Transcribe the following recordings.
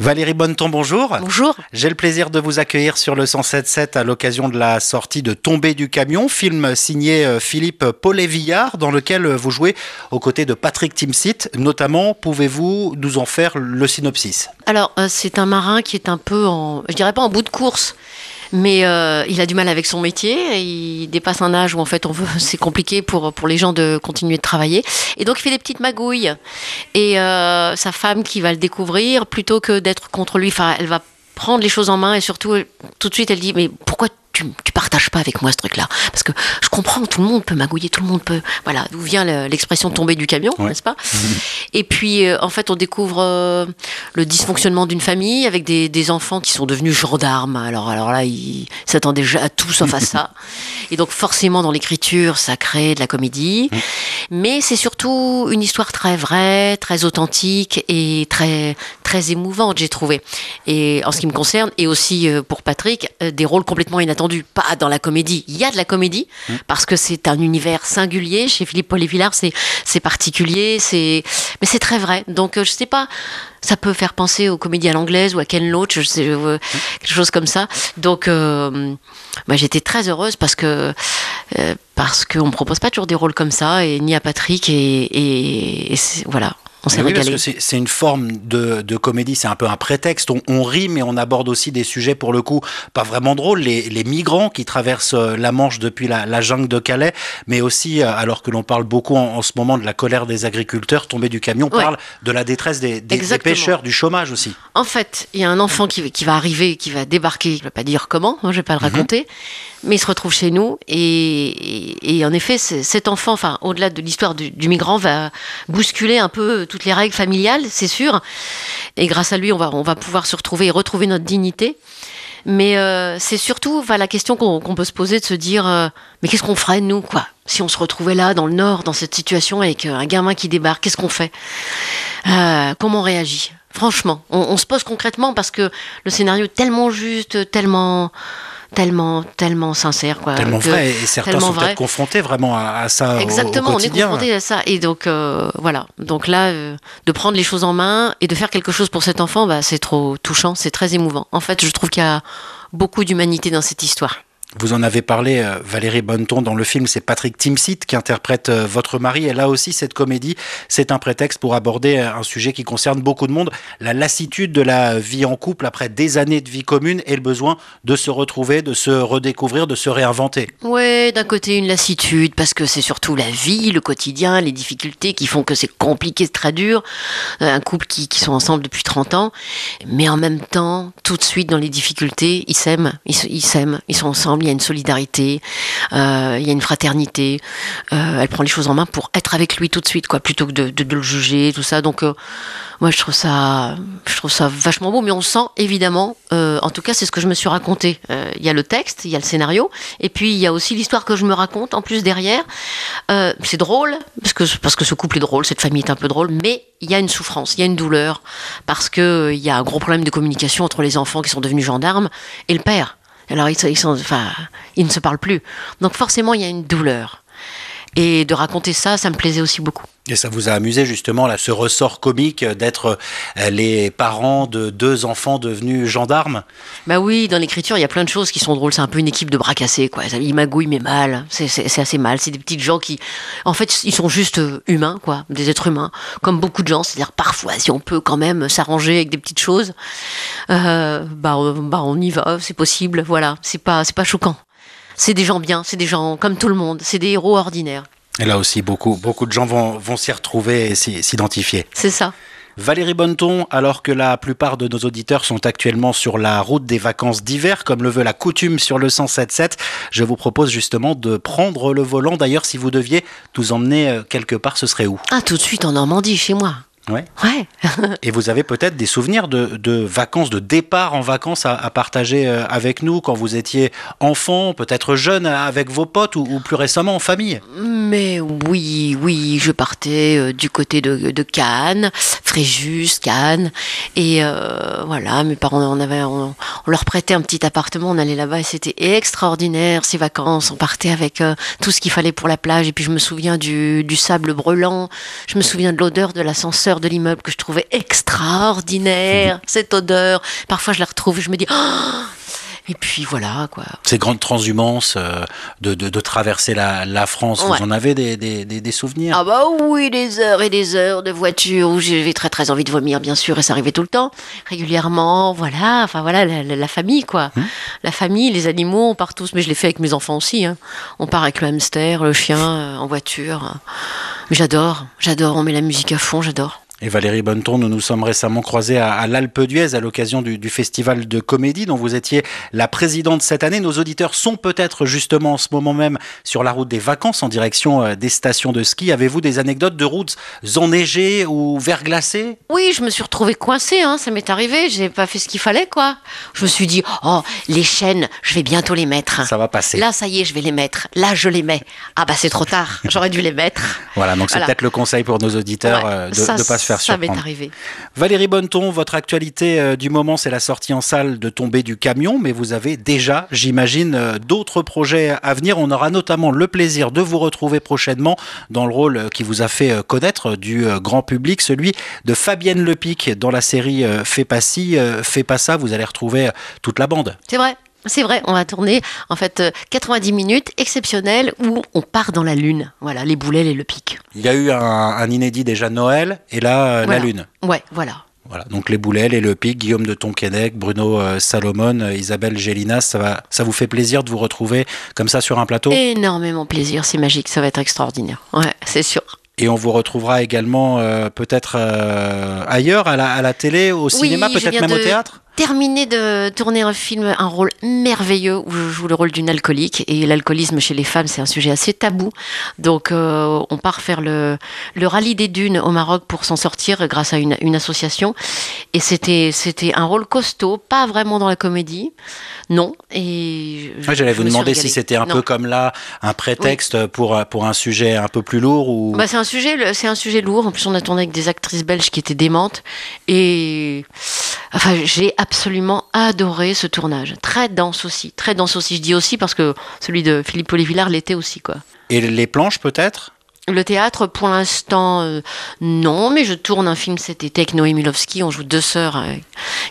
Valérie Bonneton, bonjour. Bonjour. J'ai le plaisir de vous accueillir sur le 107.7 à l'occasion de la sortie de Tomber du camion, film signé euh, Philippe Paulet-Villard, dans lequel vous jouez aux côtés de Patrick Timsit. Notamment, pouvez-vous nous en faire le synopsis? Alors, euh, c'est un marin qui est un peu en, je dirais pas en bout de course, mais euh, il a du mal avec son métier. Il dépasse un âge où en fait on veut, c'est compliqué pour pour les gens de continuer de travailler. Et donc il fait des petites magouilles. Et euh, sa femme qui va le découvrir, plutôt que d'être contre lui, enfin, elle va prendre les choses en main et surtout tout de suite elle dit mais pourquoi tu, tu partages pas avec moi ce truc-là Parce que je comprends, tout le monde peut magouiller, tout le monde peut. Voilà, d'où vient le- l'expression tomber du camion, Ouais. n'est-ce pas Et puis, euh, en fait, on découvre euh, le dysfonctionnement d'une famille avec des, des enfants qui sont devenus gendarmes. Alors, alors là, ils s'attendaient déjà à tout sauf à ça. Et donc, forcément, dans l'écriture, ça crée de la comédie. Mais c'est surtout une histoire très vraie, très authentique et très, très émouvante, j'ai trouvé. Et en ce qui me concerne, et aussi euh, pour Patrick, des rôles complètement inattendus. Pas dans la comédie. Il y a de la comédie, parce que c'est un univers singulier. Chez Philippe Paul Villard, c'est, c'est particulier, c'est, mais c'est très vrai. Donc, euh, je sais pas, ça peut faire penser aux comédies à l'anglaise ou à Ken Loach, je sais, euh, quelque chose comme ça. Donc, euh, j'étais très heureuse parce que, euh, parce qu'on me propose pas toujours des rôles comme ça, et ni à Patrick, et, et, et voilà. On s'est Oui, parce régalé. que c'est une forme de, de comédie, c'est un peu un prétexte. On, on rit, mais on aborde aussi des sujets, pour le coup, pas vraiment drôles. Les, les migrants qui traversent euh, la Manche depuis la, la jungle de Calais, mais aussi, euh, alors que l'on parle beaucoup en, en ce moment de la colère des agriculteurs, tomber du camion, on Ouais. parle de la détresse des, des- des Exactement. pêcheurs, du chômage aussi. En fait, il y a un enfant qui, qui va arriver, qui va débarquer, je ne vais pas dire comment, hein, je ne vais pas le raconter, mais il se retrouve chez nous. Et, en effet, cet enfant, enfin, au-delà de l'histoire du, migrant, va bousculer un peu toutes les règles familiales, c'est sûr. Et grâce à lui, on va, on va pouvoir se retrouver et retrouver notre dignité. Mais euh, c'est surtout enfin, la question qu'on peut se poser de se dire euh, mais qu'est-ce qu'on ferait nous quoi si on se retrouvait là dans le nord dans cette situation avec euh, un gamin qui débarque qu'est-ce qu'on fait? Comment on réagit? Franchement on, on se pose concrètement parce que le scénario est tellement juste tellement tellement tellement sincère quoi Tellement que- vrai, et certains sont peut-être confrontés vraiment à, à ça au- Exactement, on est quotidien. confronté à ça. Et donc, euh, voilà. Donc là, euh, de prendre les choses en main et de faire quelque chose pour cet enfant, bah, c'est trop touchant, c'est très émouvant. En fait, je trouve qu'il y a beaucoup d'humanité dans cette histoire. Vous en avez parlé, euh, Valérie Bonneton, dans le film, c'est Patrick Timsit qui interprète euh, votre mari. Et là aussi, cette comédie, c'est un prétexte pour aborder euh, un sujet qui concerne beaucoup de monde, la lassitude de la vie en couple après des années de vie commune et le besoin de se retrouver, de se redécouvrir, de se réinventer. Ouais, d'un côté une lassitude parce que c'est surtout la vie, le quotidien, les difficultés qui font que c'est compliqué, c'est très dur. Un couple qui, qui sont ensemble depuis 30 ans, mais en même temps, tout de suite dans les difficultés, ils s'aiment, ils s'aiment, ils sont ensemble, il y a une solidarité, euh, il y a une fraternité. Euh, elle prend les choses en main pour être avec lui tout de suite, quoi, plutôt que de, le juger, tout ça. Donc, euh, moi, je trouve ça, je trouve ça vachement beau, mais on sent évidemment, en tout cas, c'est ce que je me suis raconté. Il y a le texte, il y a le scénario, et puis il y a aussi l'histoire que je me raconte en plus derrière. C'est drôle parce que parce que ce couple est drôle, cette famille est un peu drôle, mais il y a une souffrance, il y a une douleur parce que il y a un gros problème de communication entre les enfants qui sont devenus gendarmes et le père. Alors ils, sont- enfin, ils ne se parlent plus. Donc forcément, il y a une douleur. Et de raconter ça, ça me plaisait aussi beaucoup. Et ça vous a amusé justement là, ce ressort comique d'être euh, les parents de deux enfants devenus gendarmes? Bah oui, dans l'écriture, il y a plein de choses qui sont drôles. C'est un peu une équipe de bras cassés, quoi. Ils magouillent, mais mal. C'est- assez mal. C'est des petites gens qui, en fait, ils sont juste euh, humains, quoi. Des êtres humains. Comme beaucoup de gens. C'est-à-dire, parfois, si on peut quand même s'arranger avec des petites choses, euh, bah, on- bah, on y va. C'est possible. Voilà. C'est pas, c'est pas choquant. C'est des gens bien. C'est des gens comme tout le monde. C'est des héros ordinaires. Et là aussi, beaucoup, beaucoup de gens vont, vont s'y retrouver et s'identifier. C'est ça. Valérie Bonneton, alors que la plupart de nos auditeurs sont actuellement sur la route des vacances d'hiver, comme le veut la coutume sur le 107.7, je vous propose justement de prendre le volant. D'ailleurs, si vous deviez nous emmener euh, quelque part, ce serait où? Ah, tout de suite en Normandie, chez moi. Ouais. Ouais. Et vous avez peut-être des souvenirs de, de vacances, de départ en vacances à, à partager euh, avec nous quand vous étiez enfant, peut-être jeune, avec vos potes ou, ou plus récemment en famille? Mais oui, oui, je partais euh, du côté de, Cannes, Fréjus, Cannes, et euh, voilà, mes parents, on avait, on, on leur prêtait un petit appartement, on allait là-bas et c'était extraordinaire ces vacances. On partait avec euh, tout ce qu'il fallait pour la plage, et puis je me souviens du, sable brûlant, je me souviens de l'odeur de l'ascenseur de l'immeuble que je trouvais extraordinaire, cette odeur. Parfois, je la retrouve et je me dis, oh et puis voilà, quoi. Ces grandes transhumances euh, de, de, de, traverser la, la France, Ouais. vous en avez des, des, des, des souvenirs? Ah bah oui, des heures et des heures de voiture où j'avais très très envie de vomir, bien sûr, et ça arrivait tout le temps, régulièrement, voilà, enfin voilà, la, la- la famille, quoi. La famille, les animaux, on part tous, mais je l'ai fait avec mes enfants aussi. hein. On part avec le hamster, le chien, euh, en voiture. Mais j'adore, j'adore, on met la musique à fond, j'adore. Et Valérie Bonneton, nous nous sommes récemment croisés à, à l'Alpe d'Huez à l'occasion du, du festival de comédie dont vous étiez la présidente cette année. Nos auditeurs sont peut-être justement en ce moment même sur la route des vacances en direction euh, des stations de ski. Avez-vous des anecdotes de routes enneigées ou verglacées? Oui, je me suis retrouvée coincée, hein, ça m'est arrivé, j'ai pas fait ce qu'il fallait, quoi. Je me suis dit, oh, les chaînes, je vais bientôt les mettre. Ça va passer. Là, ça y est, je vais les mettre. Là, je les mets. Ah bah c'est trop tard, j'aurais dû les mettre. Voilà, donc c'est Voilà. peut-être le conseil pour nos auditeurs Ouais, euh, de ne pas se faire Ça m'est arrivé. Valérie Bonneton, votre actualité euh, du moment, c'est la sortie en salle de Tomber du camion, mais vous avez déjà, j'imagine, euh, d'autres projets à venir. On aura notamment le plaisir de vous retrouver prochainement dans le rôle euh, qui vous a fait connaître du grand public, celui de Fabienne Lepic dans la série Fais pas ci, fais pas ça. Vous allez retrouver toute la bande. C'est vrai. C'est vrai, on va tourner en fait euh, 90 minutes exceptionnelles où on part dans la lune. Voilà, les boulets et le pic. Il y a eu un, un inédit déjà Noël et là euh, Voilà. la Lune. Ouais, voilà. Voilà, donc les Boulets, les Le Pic, Guillaume de Tonquédec, Bruno euh, Salomon, euh, Isabelle Gélinas, ça, va, ça vous fait plaisir de vous retrouver comme ça sur un plateau? Énormément plaisir, c'est magique, ça va être extraordinaire. Ouais, c'est sûr. Et on vous retrouvera également euh, peut-être euh, ailleurs, à la, à la télé, au cinéma, peut-être même au théâtre? Terminé de tourner un film, un rôle merveilleux où je joue le rôle d'une alcoolique. Et l'alcoolisme chez les femmes, c'est un sujet assez tabou. Donc, euh, on part faire le, le rallye des dunes au Maroc pour s'en sortir grâce à une, une association. Et c'était, c'était un rôle costaud, pas vraiment dans la comédie. Non. Et je- Ouais, J'allais je vous demander si c'était un Non. peu comme là, un prétexte pour, pour un sujet un peu plus lourd ou... Bah, c'est un sujet, c'est un sujet lourd. En plus, on a tourné avec des actrices belges qui étaient démentes. Et enfin, j'ai absolument adoré ce tournage. Très dense aussi, très dense aussi. Je dis aussi parce que celui de Philippe Polévillard l'était aussi, quoi. Et les planches peut-être? Le théâtre, pour l'instant, euh, non, mais je tourne un film cet été avec Noé Milowski. On joue deux sœurs euh,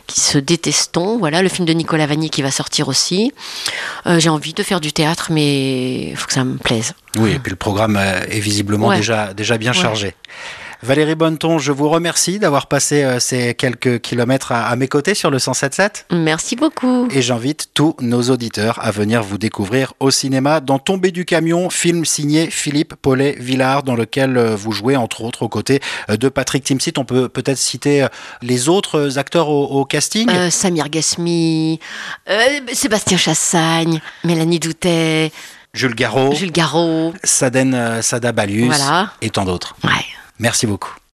qui se détestons. Voilà, le film de Nicolas Vanier qui va sortir aussi. Euh, j'ai envie de faire du théâtre, mais il faut que ça me plaise. Oui, et puis le programme est visiblement Ouais. déjà, déjà bien Ouais. chargé. Valérie Bonneton, je vous remercie d'avoir passé euh, ces quelques kilomètres à, à mes côtés sur le 107.7. Merci beaucoup. Et j'invite tous nos auditeurs à venir vous découvrir au cinéma dans Tomber du camion, film signé Philippe Paulet Villard, dans lequel euh, vous jouez entre autres aux côtés euh, de Patrick Timsit. On peut peut-être citer les autres acteurs au, au casting. Euh, Samir Gasmi, euh, Sébastien Chassagne, Mélanie Doutet, Jules Garraud, Jules Garraud. Saden Sada Balius Voilà. et tant d'autres. Ouais. Merci beaucoup.